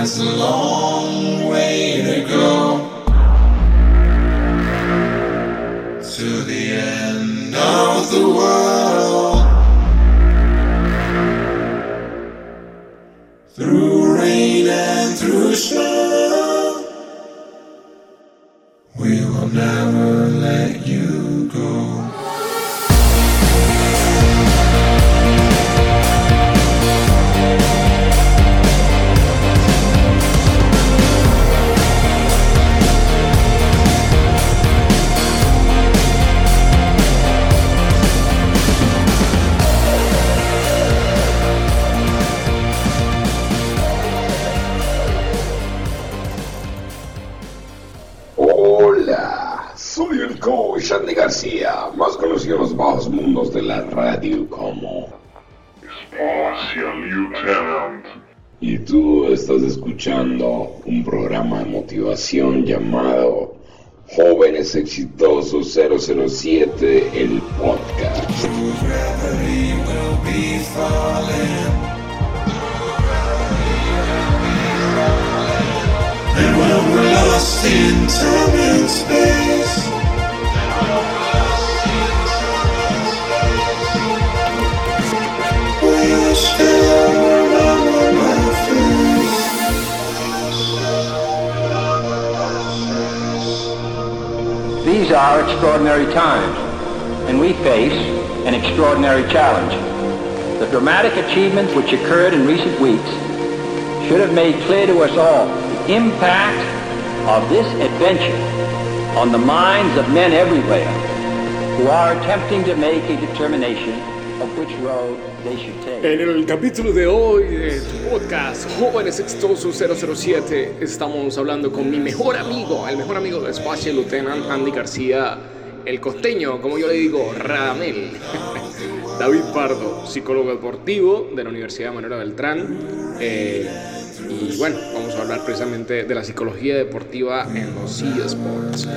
has a el coach Andy García, más conocido en los bajos mundos de la radio como. Y tú estás escuchando un programa de motivación llamado Jóvenes Exitosos 007, el podcast. These are extraordinary times, and we face an extraordinary challenge. The dramatic achievements which occurred in recent weeks should have made clear to us all the impact of this adventure on the minds of men everywhere who are attempting to make a determination En el capítulo de hoy de tu podcast Jóvenes Exitosos 007 estamos hablando con mi mejor amigo, el mejor amigo de Special Lieutenant Andy García, el costeño, como yo le digo, Radamel. David Pardo, psicólogo deportivo de la Universidad Manuela Beltrán. Eh, y bueno, vamos a hablar precisamente de la psicología deportiva en los eSports.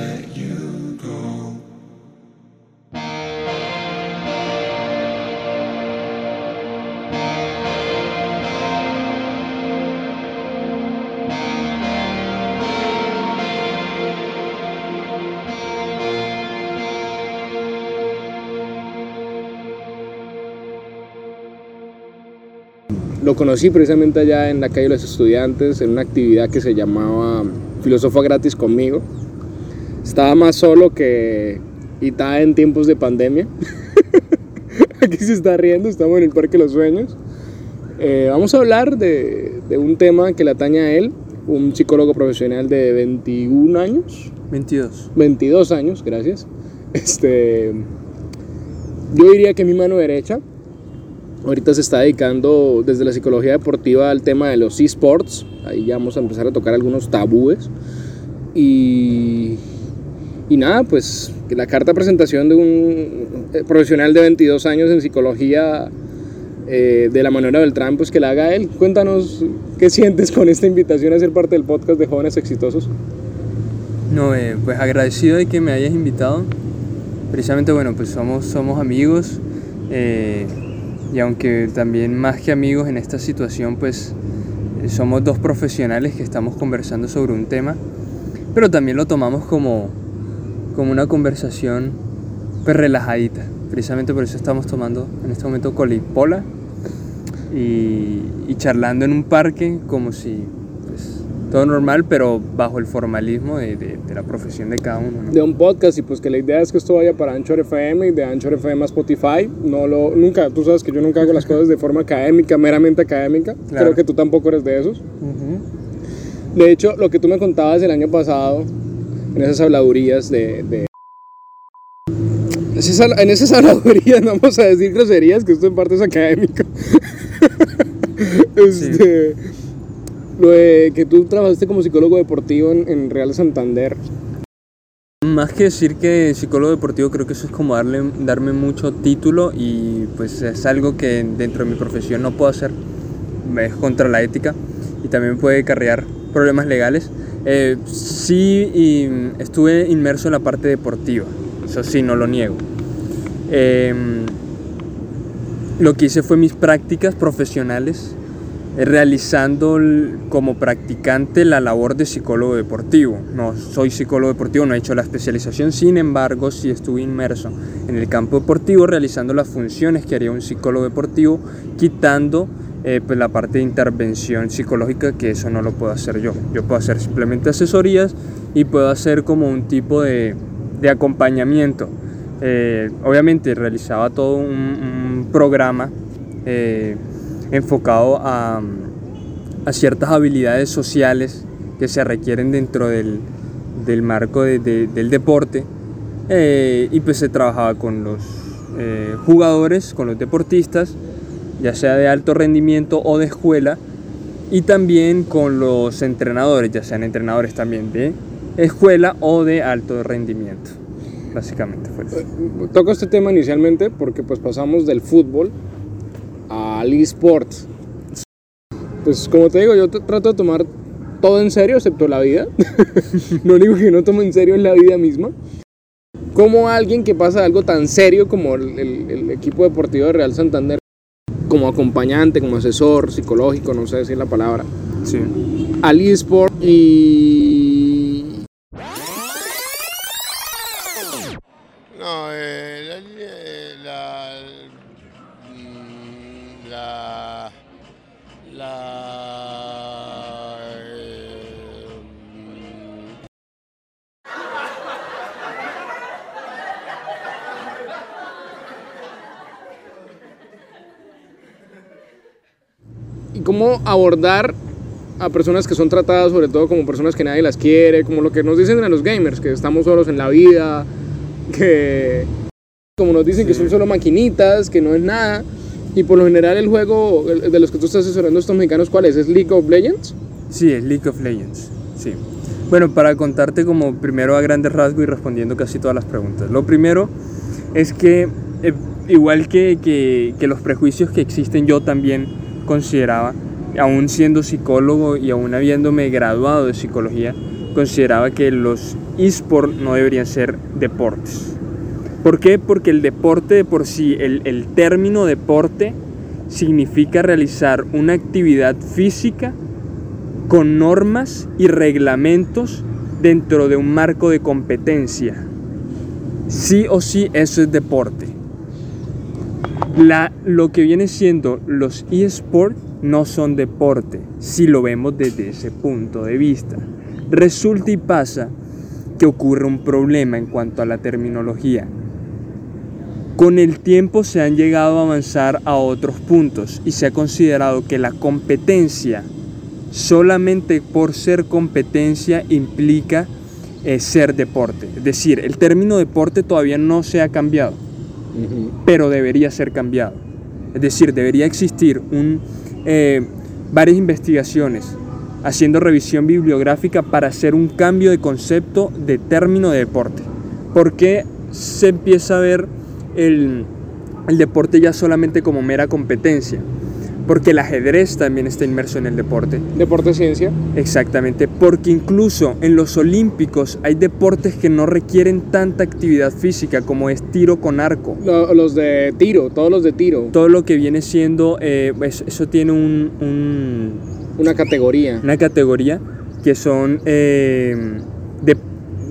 Lo conocí precisamente allá en la calle de los estudiantes, en una actividad que se llamaba Filósofo Gratis conmigo. Estaba más solo que Ita en tiempos de pandemia. Aquí se está riendo, estamos en el Parque de los Sueños. Eh, vamos a hablar de, de un tema que le atañe a él, un psicólogo profesional de 21 años, 22. 22 años, gracias. Este, yo diría que mi mano derecha ahorita se está dedicando desde la psicología deportiva al tema de los esports. Ahí ya vamos a empezar a tocar algunos tabúes. Y, y nada, pues la carta de presentación de un eh, profesional de 22 años en psicología eh, de la Manuela Beltrán, pues que la haga él. Cuéntanos qué sientes con esta invitación a ser parte del podcast de Jóvenes Exitosos. No, eh, pues agradecido de que me hayas invitado. Precisamente, bueno, pues somos, somos amigos. Y aunque también más que amigos en esta situación, pues eh, somos dos profesionales que estamos conversando sobre un tema. Pero también lo tomamos como, como una conversación pues relajadita. Precisamente por eso estamos tomando en este momento colipola y, y charlando en un parque como si todo normal, pero bajo el formalismo de, de- de la profesión de cada uno. ¿no? de un podcast y pues que la idea es que esto vaya para Anchor FM y de Anchor FM a Spotify. No lo, nunca, tú sabes que yo nunca hago las cosas de forma académica, meramente académica. Claro. Creo que tú tampoco eres de esos. De hecho, lo que tú me contabas el año pasado, en esas habladurías de... en esas habladurías, no vamos a decir groserías, que esto en parte es académico. este, Lo de que tú trabajaste como psicólogo deportivo en, en Real Santander. Más que decir que psicólogo deportivo, creo que eso es como darle, darme mucho título y pues es algo que dentro de mi profesión no puedo hacer. Es contra la ética y también puede acarrear problemas legales. Eh, sí, y estuve inmerso en la parte deportiva, eso sí, no lo niego. Em, lo que hice fue mis prácticas profesionales eh, realizando como practicante la labor de psicólogo deportivo. No soy psicólogo deportivo, no he hecho la especialización, sin embargo, sí estuve inmerso en el campo deportivo realizando las funciones que haría un psicólogo deportivo, quitando eh, pues, la parte de intervención psicológica, que eso no lo puedo hacer yo. Yo puedo hacer simplemente asesorías y puedo hacer como un tipo de, de acompañamiento. Eh, obviamente realizaba todo un, un programa eh, enfocado a, a ciertas habilidades sociales que se requieren dentro del, marco de- de- del deporte eh, y pues se trabajaba con los eh, jugadores, con los deportistas, ya sea de alto rendimiento o de escuela, y también con los entrenadores, ya sean entrenadores también de escuela o de alto rendimiento. Básicamente fue eso. Toco este tema inicialmente porque pues pasamos del fútbol al eSport. Pues como te digo, yo trato de tomar todo en serio excepto la vida. Lo único que no tomo en serio es la vida misma. Como alguien que pasa algo tan serio como el, el- el equipo deportivo de Real Santander, como acompañante, como asesor psicológico, no sé decir la palabra, Sí. al eSport y No, eh, y cómo abordar a personas que son tratadas sobre todo como personas que nadie las quiere, como lo que nos dicen a los gamers, que estamos solos en la vida, que como nos dicen que son solo maquinitas, que no es nada. Y por lo general el juego de los que tú estás asesorando a estos mexicanos, ¿cuál es? ¿Es League of Legends? Sí, es League of Legends. Sí. Bueno, para contarte como primero a grandes rasgos y respondiendo casi todas las preguntas. Lo primero es que, eh, igual que, que- que los prejuicios que existen, yo también consideraba, aún siendo psicólogo y aún habiéndome graduado de psicología, consideraba que los esports no deberían ser deportes. ¿Por qué? Porque el deporte de por sí, el, el término deporte, significa realizar una actividad física con normas y reglamentos dentro de un marco de competencia. Sí o sí, eso es deporte. Lo que viene siendo los eSports no son deporte, si lo vemos desde ese punto de vista. Resulta y pasa que ocurre un problema en cuanto a la terminología. Con el tiempo se han llegado a avanzar a otros puntos y se ha considerado que la competencia solamente por ser competencia implica eh, ser deporte. Es decir, el término deporte todavía no se ha cambiado, pero debería ser cambiado. Es decir, debería existir un, eh, varias investigaciones haciendo revisión bibliográfica para hacer un cambio de concepto de término de deporte. ¿Por qué se empieza a ver el, el deporte ya solamente como mera competencia? Porque el ajedrez también está inmerso en el deporte. Deporte ciencia. Exactamente, porque incluso en los olímpicos hay deportes que no requieren tanta actividad física como es tiro con arco. Lo- los de tiro, todos los de tiro. Todo lo que viene siendo, eh, es- eso tiene un- un, Una categoría. una categoría que son eh, de,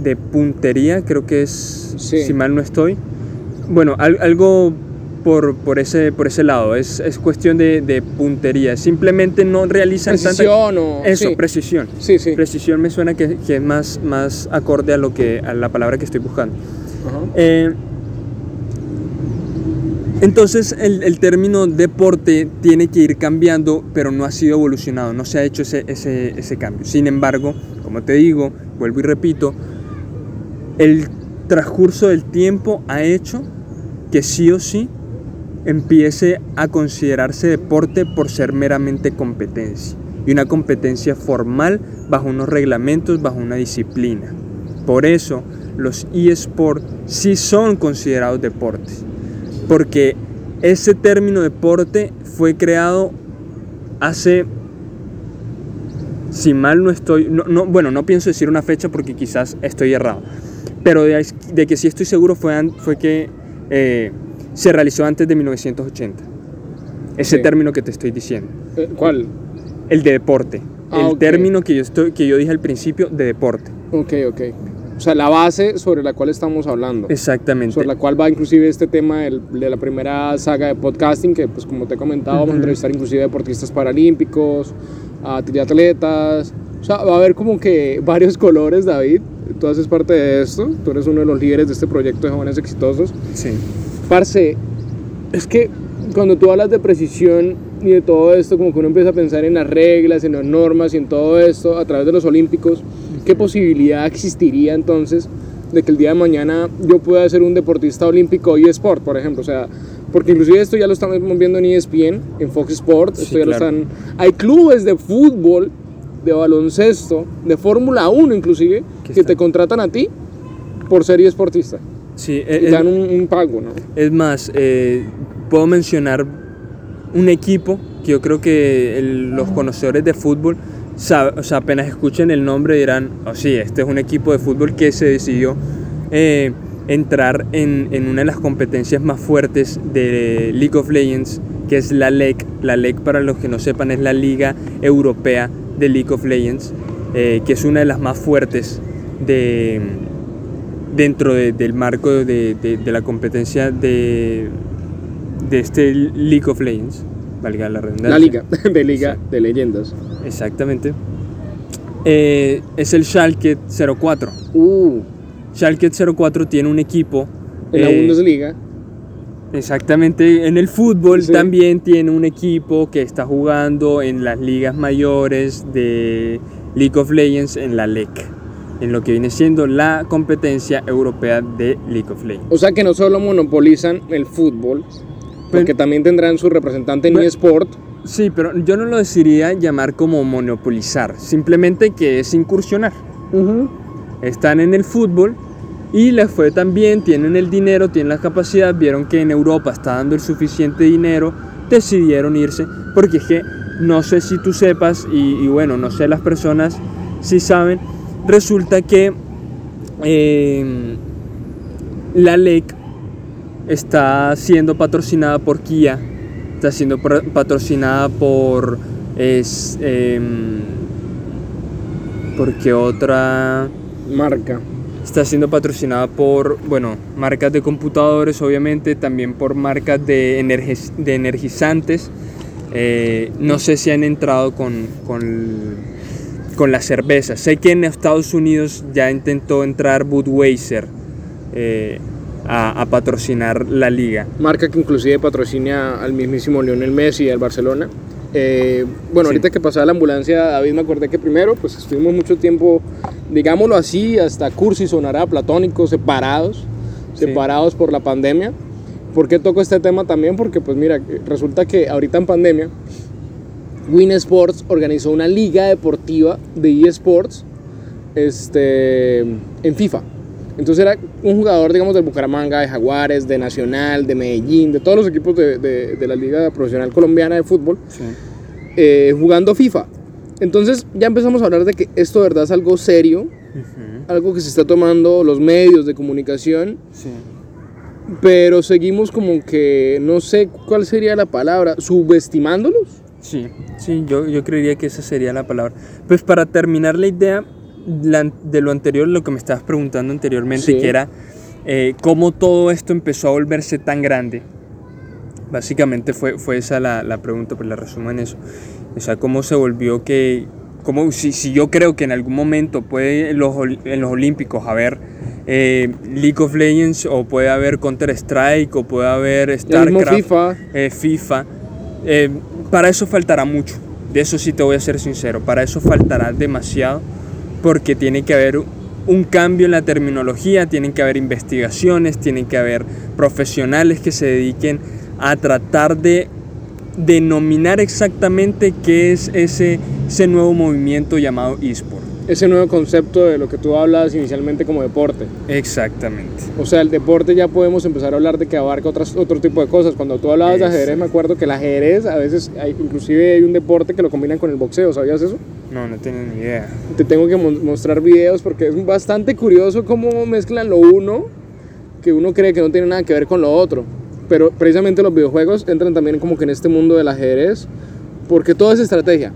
de puntería, creo que es, Sí. si mal no estoy. Bueno, al- algo por, por, ese, por ese lado, es, es cuestión de, de puntería. Simplemente no realizan tanta... Precisión o... Eso, sí. precisión. Sí, sí. Precisión me suena que, que es más, más acorde a, lo que, a la palabra que estoy buscando. Ajá. Eh, entonces el, el término deporte tiene que ir cambiando, pero no ha sido evolucionado, no se ha hecho ese, ese, ese cambio. Sin embargo, como te digo, vuelvo y repito, el transcurso del tiempo ha hecho que sí o sí empiece a considerarse deporte por ser meramente competencia. Y una competencia formal bajo unos reglamentos, bajo una disciplina. Por eso los eSports sí son considerados deportes. Porque ese término deporte fue creado hace, si mal no estoy, no, no- bueno, no pienso decir una fecha porque quizás estoy errado, pero de, que sí estoy seguro fue, fue que eh, se realizó antes de 1980. Ese Sí. término que te estoy diciendo. Eh, ¿Cuál? el de deporte. Ah, el ok. término que yo, estoy, que yo dije al principio de deporte. Ok, ok. O sea, la base sobre la cual estamos hablando. Exactamente. Sobre la cual va inclusive este tema del- de la primera saga de podcasting, que pues como te he comentado, vamos a entrevistar inclusive deportistas paralímpicos, a triatletas. O sea, va a haber como que varios colores, David. Tú haces parte de esto, tú eres uno de los líderes de este proyecto de jóvenes exitosos. Sí. Parce, es que cuando tú hablas de precisión y de todo esto, como que uno empieza a pensar en las reglas, en las normas y en todo esto a través de los olímpicos, ¿qué posibilidad existiría entonces de que el día de mañana yo pueda ser un deportista olímpico y sport, por ejemplo? O sea, porque inclusive esto ya lo estamos viendo en ESPN, en Fox Sports, Sí, esto ya lo claro. están... Hay clubes de fútbol, de baloncesto, de Fórmula 1 inclusive, Que que te contratan a ti por ser esportista. Sí, es, te dan un, un pago, ¿no? es más, eh, puedo mencionar un equipo que yo creo que el- los conocedores de fútbol, sabe- o sea, apenas escuchen el nombre dirán, oh sí, este es un equipo de fútbol que se decidió eh, entrar en, en una de las competencias más fuertes de League of Legends, que es la LEC. La LEC, para los que no sepan, es la Liga Europea de League of Legends, eh, que es una de las más fuertes de, dentro de- del marco de, de- de la competencia de, de este League of Legends, valga la redundancia. La liga, de liga de leyendas. Exactamente. Eh, es el Schalke 04. Uh, Schalke 04 tiene un equipo. en la eh, Bundesliga. Exactamente, en el fútbol Sí. también tiene un equipo que está jugando en las ligas mayores de League of Legends en la LEC, en lo que viene siendo la competencia europea de League of Legends. O sea que no solo monopolizan el fútbol, porque Pero- también tendrán su representante en eSport. Sí, pero yo no lo decidiría llamar como monopolizar, simplemente que es incursionar. Están en el fútbol y les fue tan bien, tienen el dinero, tienen la capacidad, vieron que en Europa está dando el suficiente dinero, decidieron irse, porque es que no sé si tú sepas, y, y bueno, no sé las personas si saben, resulta que eh, la LEC está siendo patrocinada por Kia, está siendo patrocinada por... Es, em, porque otra Marca. está siendo patrocinada por, bueno, marcas de computadores, obviamente, también por marcas de, de energizantes. Eh, no sé si han entrado con, con, con la cerveza. Sé que en Estados Unidos ya intentó entrar Budweiser eh, a, a patrocinar la liga. Marca que inclusive patrocina al mismísimo Lionel Messi al Barcelona. Eh, bueno, Sí. ahorita que pasaba la ambulancia, David, me acordé que primero, pues estuvimos mucho tiempo, digámoslo así, hasta cursi sonará, platónicos, separados, Sí. separados por la pandemia. ¿Por qué toco este tema también? Porque, pues mira, resulta que ahorita en pandemia, Win Sports organizó una liga deportiva de eSports este, en FIFA. Entonces era un jugador, digamos, del Bucaramanga, de Jaguares, de Nacional, de Medellín, de todos los equipos de, de- de la Liga Profesional Colombiana de Fútbol, eh, jugando FIFA. Entonces ya empezamos a hablar de que esto de verdad es algo serio, algo que se está tomando los medios de comunicación, pero seguimos como que, no sé cuál sería la palabra, subestimándolos. Sí, sí, yo, yo creería que esa sería la palabra. Pues para terminar la idea la- de lo anterior, lo que me estabas preguntando anteriormente, Sí. que era eh, cómo todo esto empezó a volverse tan grande. Básicamente fue, fue esa la, la pregunta, pues la resumo en eso. O sea, cómo se volvió que, cómo, si, si yo creo que en algún momento puede en los, en los Olímpicos haber eh, League of Legends o puede haber Counter Strike o puede haber StarCraft FIFA. eh, FIFA. Eh, para eso faltará mucho. De eso sí te voy a ser sincero. Para eso faltará demasiado. Porque tiene que haber un cambio en la terminología, tienen que haber investigaciones, tienen que haber profesionales que se dediquen a tratar de denominar exactamente qué es ese, nuevo movimiento llamado eSport. Ese nuevo concepto de lo que tú hablabas inicialmente como deporte. Exactamente. O sea, el deporte ya podemos empezar a hablar de que abarca otras, otro tipo de cosas. Cuando tú hablabas de ajedrez, me acuerdo que el ajedrez a veces, hay, inclusive hay un deporte que lo combinan con el boxeo, ¿sabías eso? No, no tengo ni idea. Te tengo que mo- mostrar videos porque es bastante curioso cómo mezclan lo uno, que uno cree que no tiene nada que ver con lo otro. Pero precisamente los videojuegos entran también como que en este mundo del ajedrez, porque todo es estrategia.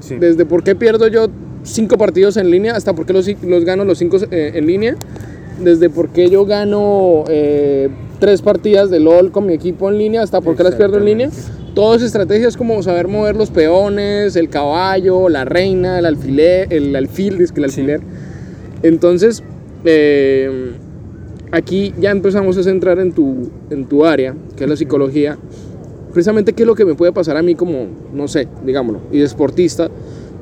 Sí. Desde por qué pierdo yo cinco partidos en línea hasta por qué los, los gano los cinco eh, en línea. Desde por qué yo gano eh, tres partidas de LOL con mi equipo en línea hasta por qué las pierdo en línea. Todas estrategias como saber mover los peones, el caballo, la reina, el alfiler, el alfil, es que el Sí. alfiler. Entonces, eh, aquí ya empezamos a centrar en tu, en tu área, que es la psicología. Precisamente, ¿qué es lo que me puede pasar a mí como, no sé, digámoslo, y deportista,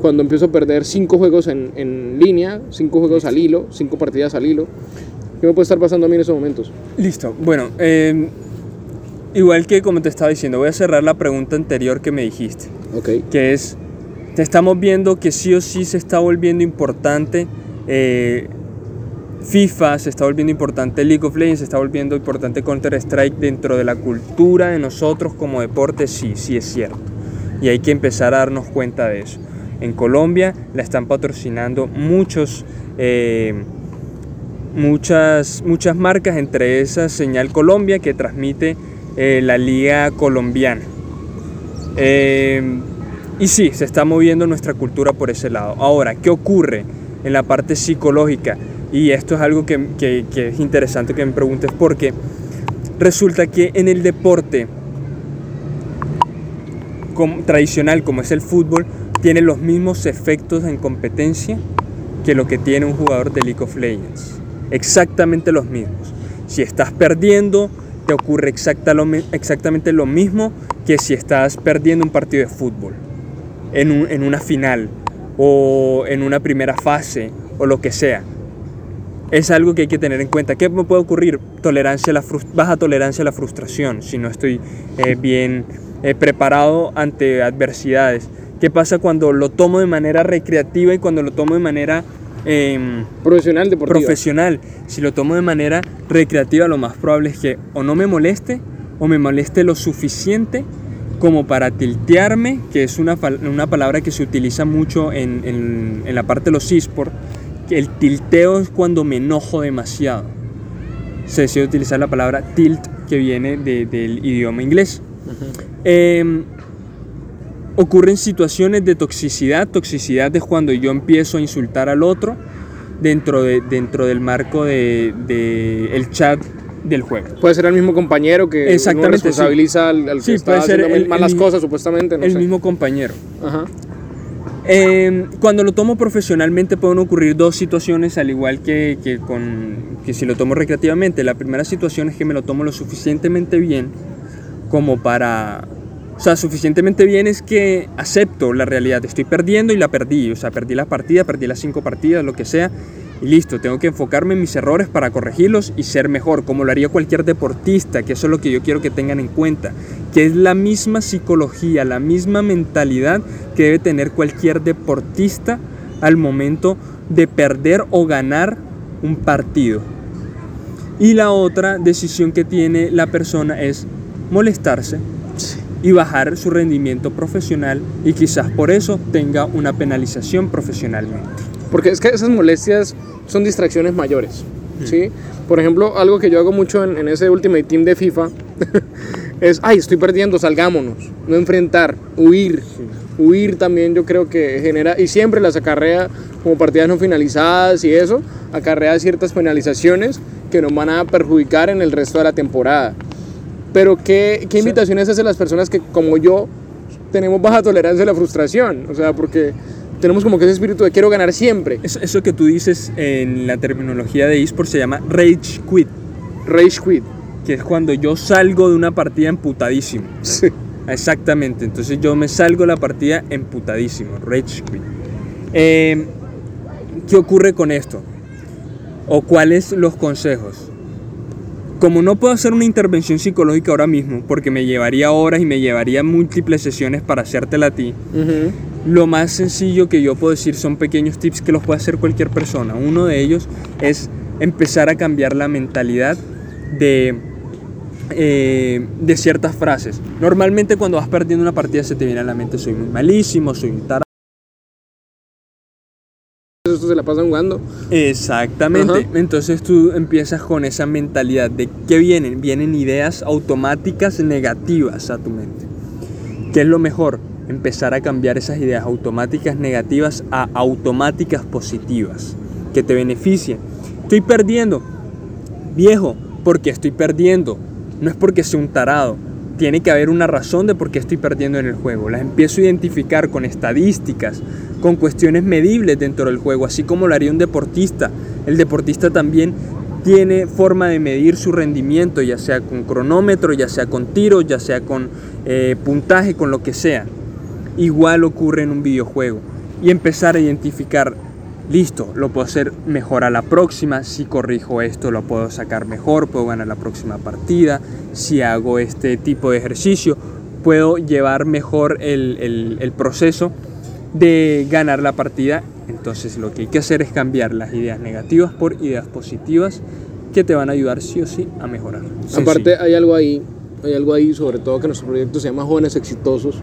cuando empiezo a perder cinco juegos en, en línea, cinco juegos al hilo, cinco partidas al hilo? ¿Qué me puede estar pasando a mí en esos momentos? Listo. Bueno, eh, igual que como te estaba diciendo, voy a cerrar la pregunta anterior que me dijiste, Ok. que es, te estamos viendo que sí o sí se está volviendo importante eh, FIFA, se está volviendo importante League of Legends, se está volviendo importante Counter-Strike dentro de la cultura de nosotros como deporte, sí, sí es cierto. Y hay que empezar a darnos cuenta de eso. En Colombia la están patrocinando muchos... eh, muchas, muchas marcas, entre esas Señal Colombia que transmite eh, la liga colombiana. Eh, y sí, se está moviendo nuestra cultura por ese lado. Ahora, ¿qué ocurre en la parte psicológica? Y esto es algo que, que- que es interesante que me preguntes porque resulta que en el deporte como- tradicional como es el fútbol, tiene los mismos efectos en competencia que lo que tiene un jugador de League of Legends. Exactamente los mismos. Si estás perdiendo, te ocurre exacta lo exactamente lo mismo que si estás perdiendo un partido de fútbol, en, un- en una final o en una primera fase o lo que sea. Es algo que hay que tener en cuenta. ¿Qué me puede ocurrir? Tolerancia a la baja tolerancia a la frustración si no estoy eh, bien eh, preparado ante adversidades. ¿Qué pasa cuando lo tomo de manera recreativa y cuando lo tomo de manera em, Profesional, deportivo. profesional? Si lo tomo de manera recreativa, lo más probable es que o no me moleste o me moleste lo suficiente como para tiltearme, que es una, una palabra que se utiliza mucho en, en- en la parte de los esports. El tilteo es cuando me enojo demasiado. Se decide utilizar la palabra tilt que viene de- del idioma inglés. Em, ocurren situaciones de toxicidad. Toxicidad es cuando yo empiezo a insultar al otro dentro, de, dentro del marco de, de el chat del juego. Puede ser el mismo compañero que Exactamente, uno responsabiliza al, al que Sí, está puede ser haciendo el- malas el- cosas, supuestamente. No el sé. mismo compañero. Ajá. Eh, cuando lo tomo profesionalmente pueden ocurrir dos situaciones al igual que, que con, que si lo tomo recreativamente. La primera situación es que me lo tomo lo suficientemente bien como para... O sea, suficientemente bien es que acepto la realidad. Estoy perdiendo y la perdí. O sea, perdí la partida, perdí las cinco partidas, lo que sea. Y listo, tengo que enfocarme en mis errores para corregirlos y ser mejor, como lo haría cualquier deportista, que eso es lo que yo quiero que tengan en cuenta, que es la misma psicología, la misma mentalidad que debe tener cualquier deportista al momento de perder o ganar un partido. Y la otra decisión que tiene la persona es molestarse y bajar su rendimiento profesional y quizás por eso tenga una penalización profesionalmente. Porque es que esas molestias son distracciones mayores. ¿sí? Por ejemplo, algo que yo hago mucho en, en ese Ultimate Team de FIFA es, ay, estoy perdiendo, salgámonos. No enfrentar, huir. Huir también yo creo que genera, y siempre las acarrea como partidas no finalizadas y eso, acarrea ciertas penalizaciones que nos van a perjudicar en el resto de la temporada. Pero ¿qué, qué invitaciones hacen las personas que como yo tenemos baja tolerancia a la frustración? O sea, porque tenemos como que ese espíritu de quiero ganar siempre. Eso, eso que tú dices en la terminología de eSports se llama rage quit, Rage quit. que es cuando yo salgo de una partida emputadísimo. Sí. Exactamente, entonces yo me salgo de la partida emputadísimo, rage quit. Eh, ¿Qué ocurre con esto? ¿O cuáles los consejos? Como no puedo hacer una intervención psicológica ahora mismo, porque me llevaría horas y me llevaría múltiples sesiones para hacértela a ti, lo más sencillo que yo puedo decir son pequeños tips que los puede hacer cualquier persona. Uno de ellos es empezar a cambiar la mentalidad de, eh, de ciertas frases. Normalmente cuando vas perdiendo una partida se te viene a la mente soy muy malísimo, soy un tarado. Esto se la pasan jugando. Exactamente. Ajá. Entonces tú empiezas con esa mentalidad de que vienen, vienen ideas automáticas negativas a tu mente. ¿Qué es lo mejor? Empezar a cambiar esas ideas automáticas negativas a automáticas positivas que te beneficien. Estoy perdiendo. Viejo, porque estoy perdiendo. No es porque sea un tarado. Tiene que haber una razón de por qué estoy perdiendo en el juego. Las empiezo a identificar con estadísticas, con cuestiones medibles dentro del juego, así como lo haría un deportista. El deportista también tiene forma de medir su rendimiento, ya sea con cronómetro, ya sea con tiros, ya sea con eh, puntaje, con lo que sea. Igual ocurre en un videojuego. Y empezar a identificar, listo, lo puedo hacer mejor a la próxima, si corrijo esto lo puedo sacar mejor, puedo ganar la próxima partida, si hago este tipo de ejercicio, puedo llevar mejor el, el- el proceso de ganar la partida. Entonces lo que hay que hacer es cambiar las ideas negativas por ideas positivas que te van a ayudar sí o sí a mejorar. Aparte hay algo ahí, hay algo ahí sobre todo que nuestro proyecto se llama Jóvenes Exitosos.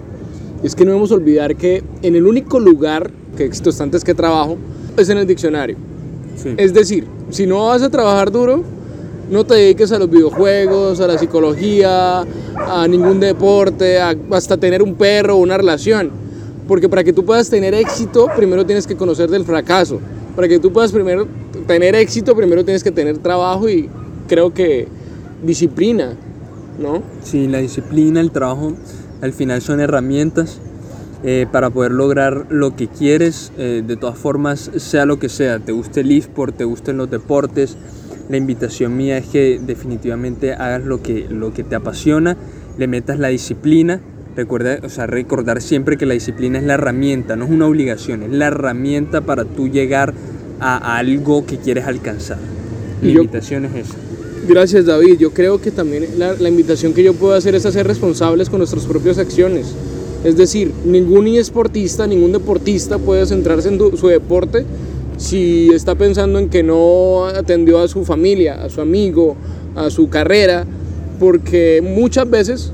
Y es que no debemos olvidar que en el único lugar que éxito está antes que trabajo es en el diccionario. Sí. Es decir, si no vas a trabajar duro, no te dediques a los videojuegos, a la psicología, a ningún deporte, a- hasta tener un perro o una relación. Porque para que tú puedas tener éxito, primero tienes que conocer del fracaso. Para que tú puedas primero tener éxito, primero tienes que tener trabajo y creo que disciplina, ¿no? Sí, la disciplina, el trabajo, al final son herramientas eh, para poder lograr lo que quieres. eh, de todas formas, sea lo que sea, te guste el eSport, te gusten los deportes, la invitación mía es que definitivamente hagas lo que, lo que te apasiona, le metas la disciplina. Recuerda, o sea, recordar siempre que la disciplina es la herramienta, no es una obligación, es la herramienta para tú llegar a algo que quieres alcanzar. Mi yo- invitación es esa. Gracias David, yo creo que también la, la invitación que yo puedo hacer es a ser responsables con nuestras propias acciones. Es decir, ningún esportista, ningún deportista puede centrarse en su deporte si está pensando en que no atendió a su familia, a su amigo, a su carrera, porque muchas veces,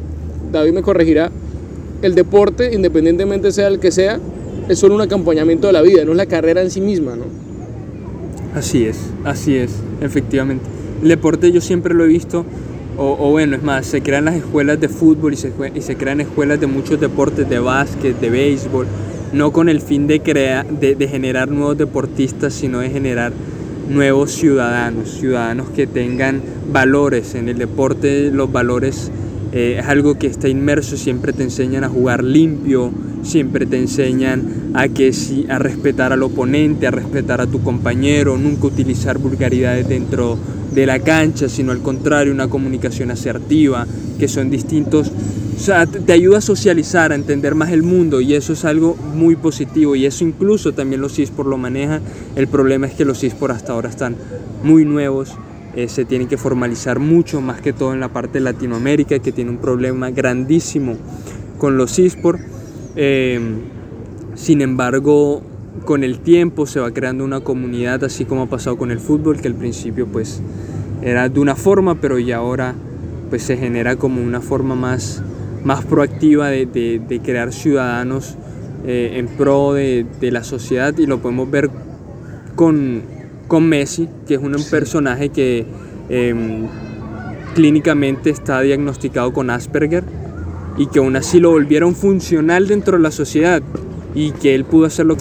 David me corregirá, el deporte, independientemente sea el que sea, es solo un acompañamiento de la vida, no es la carrera en sí misma, ¿no? Así es, así es, efectivamente. El deporte yo siempre lo he visto, o, bueno, es más, se crean las escuelas de fútbol y se, y se crean escuelas de muchos deportes, de básquet, de béisbol, no con el fin de, crea- de, de generar nuevos deportistas, sino de generar nuevos ciudadanos, ciudadanos que tengan valores. En el deporte los valores eh, es algo que está inmerso, siempre te enseñan a jugar limpio, siempre te enseñan a que a respetar al oponente, a respetar a tu compañero, nunca utilizar vulgaridades dentro de la cancha, sino al contrario, una comunicación asertiva, que son distintos. O sea, te ayuda a socializar, a entender más el mundo y eso es algo muy positivo y eso incluso también los eSports lo manejan. El problema es que los eSports hasta ahora están muy nuevos, eh, se tienen que formalizar mucho, más que todo en la parte de Latinoamérica, que tiene un problema grandísimo con los eSports. Eh, sin embargo, con el tiempo se va creando una comunidad, así como ha pasado con el fútbol, que al principio pues era de una forma, pero ya ahora pues se genera como una forma más, más proactiva de, de- de crear ciudadanos eh, en pro de, de la sociedad y lo podemos ver con, con Messi, que es un personaje que em, clínicamente está diagnosticado con Asperger y que aún así lo volvieron funcional dentro de la sociedad y que él pudo hacerlo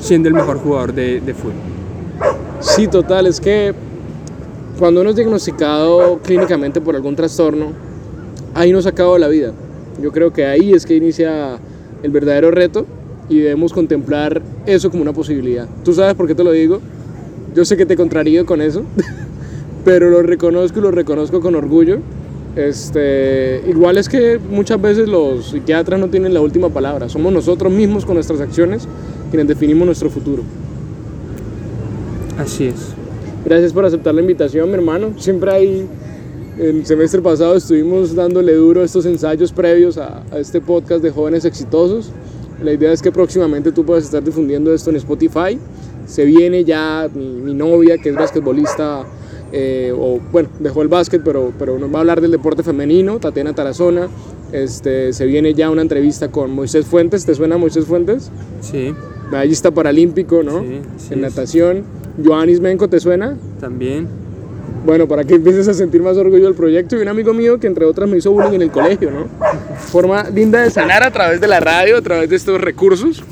siendo el mejor jugador de, de fútbol. Sí, total, es que cuando uno es diagnosticado clínicamente por algún trastorno, ahí nos acaba la vida. Yo creo que ahí es que inicia el verdadero reto y debemos contemplar eso como una posibilidad. ¿Tú sabes por qué te lo digo? Yo sé que te contrarío con eso, pero lo reconozco y lo reconozco con orgullo. Este, igual es que muchas veces los psiquiatras no tienen la última palabra, somos nosotros mismos con nuestras acciones quienes definimos nuestro futuro. Así es. Gracias por aceptar la invitación, mi hermano. Siempre hay, el semestre pasado estuvimos dándole duro estos ensayos previos a, a este podcast de jóvenes exitosos. La idea es que próximamente tú puedas estar difundiendo esto en Spotify. Se viene ya mi, mi novia, que es basquetbolista, eh, o bueno, dejó el básquet, pero, pero nos va a hablar del deporte femenino, Tatiana Tarazona. Este, se viene ya una entrevista con Moisés Fuentes. ¿Te suena Moisés Fuentes? Sí, Medallista paralímpico, ¿no? Sí, así en natación. Joanis Menco, ¿te suena? también. Bueno, para que empieces a sentir más orgullo del proyecto y un amigo mío que entre otras me hizo bullying en el colegio, ¿no? Forma linda de sanar a través de la radio, a través de estos recursos.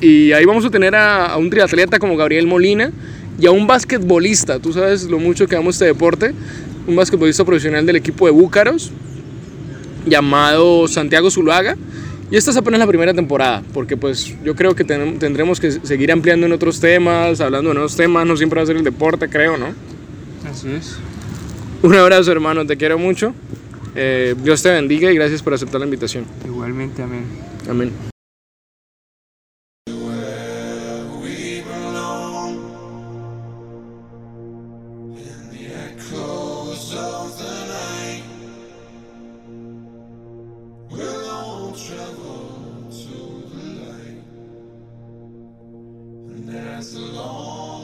Y ahí vamos a tener a, un triatleta como Gabriel Molina y a un basquetbolista, tú sabes lo mucho que amo este deporte, un basquetbolista profesional del equipo de Búcaros llamado Santiago Zuluaga. Y esta es apenas la primera temporada, porque pues yo creo que ten- tendremos que seguir ampliando en otros temas, hablando de nuevos temas, no siempre va a ser el deporte, creo, ¿no? Así es. Un abrazo, hermano, te quiero mucho. Eh, Dios te bendiga y gracias por aceptar la invitación. Igualmente, amén. Amén. travel to the light, and long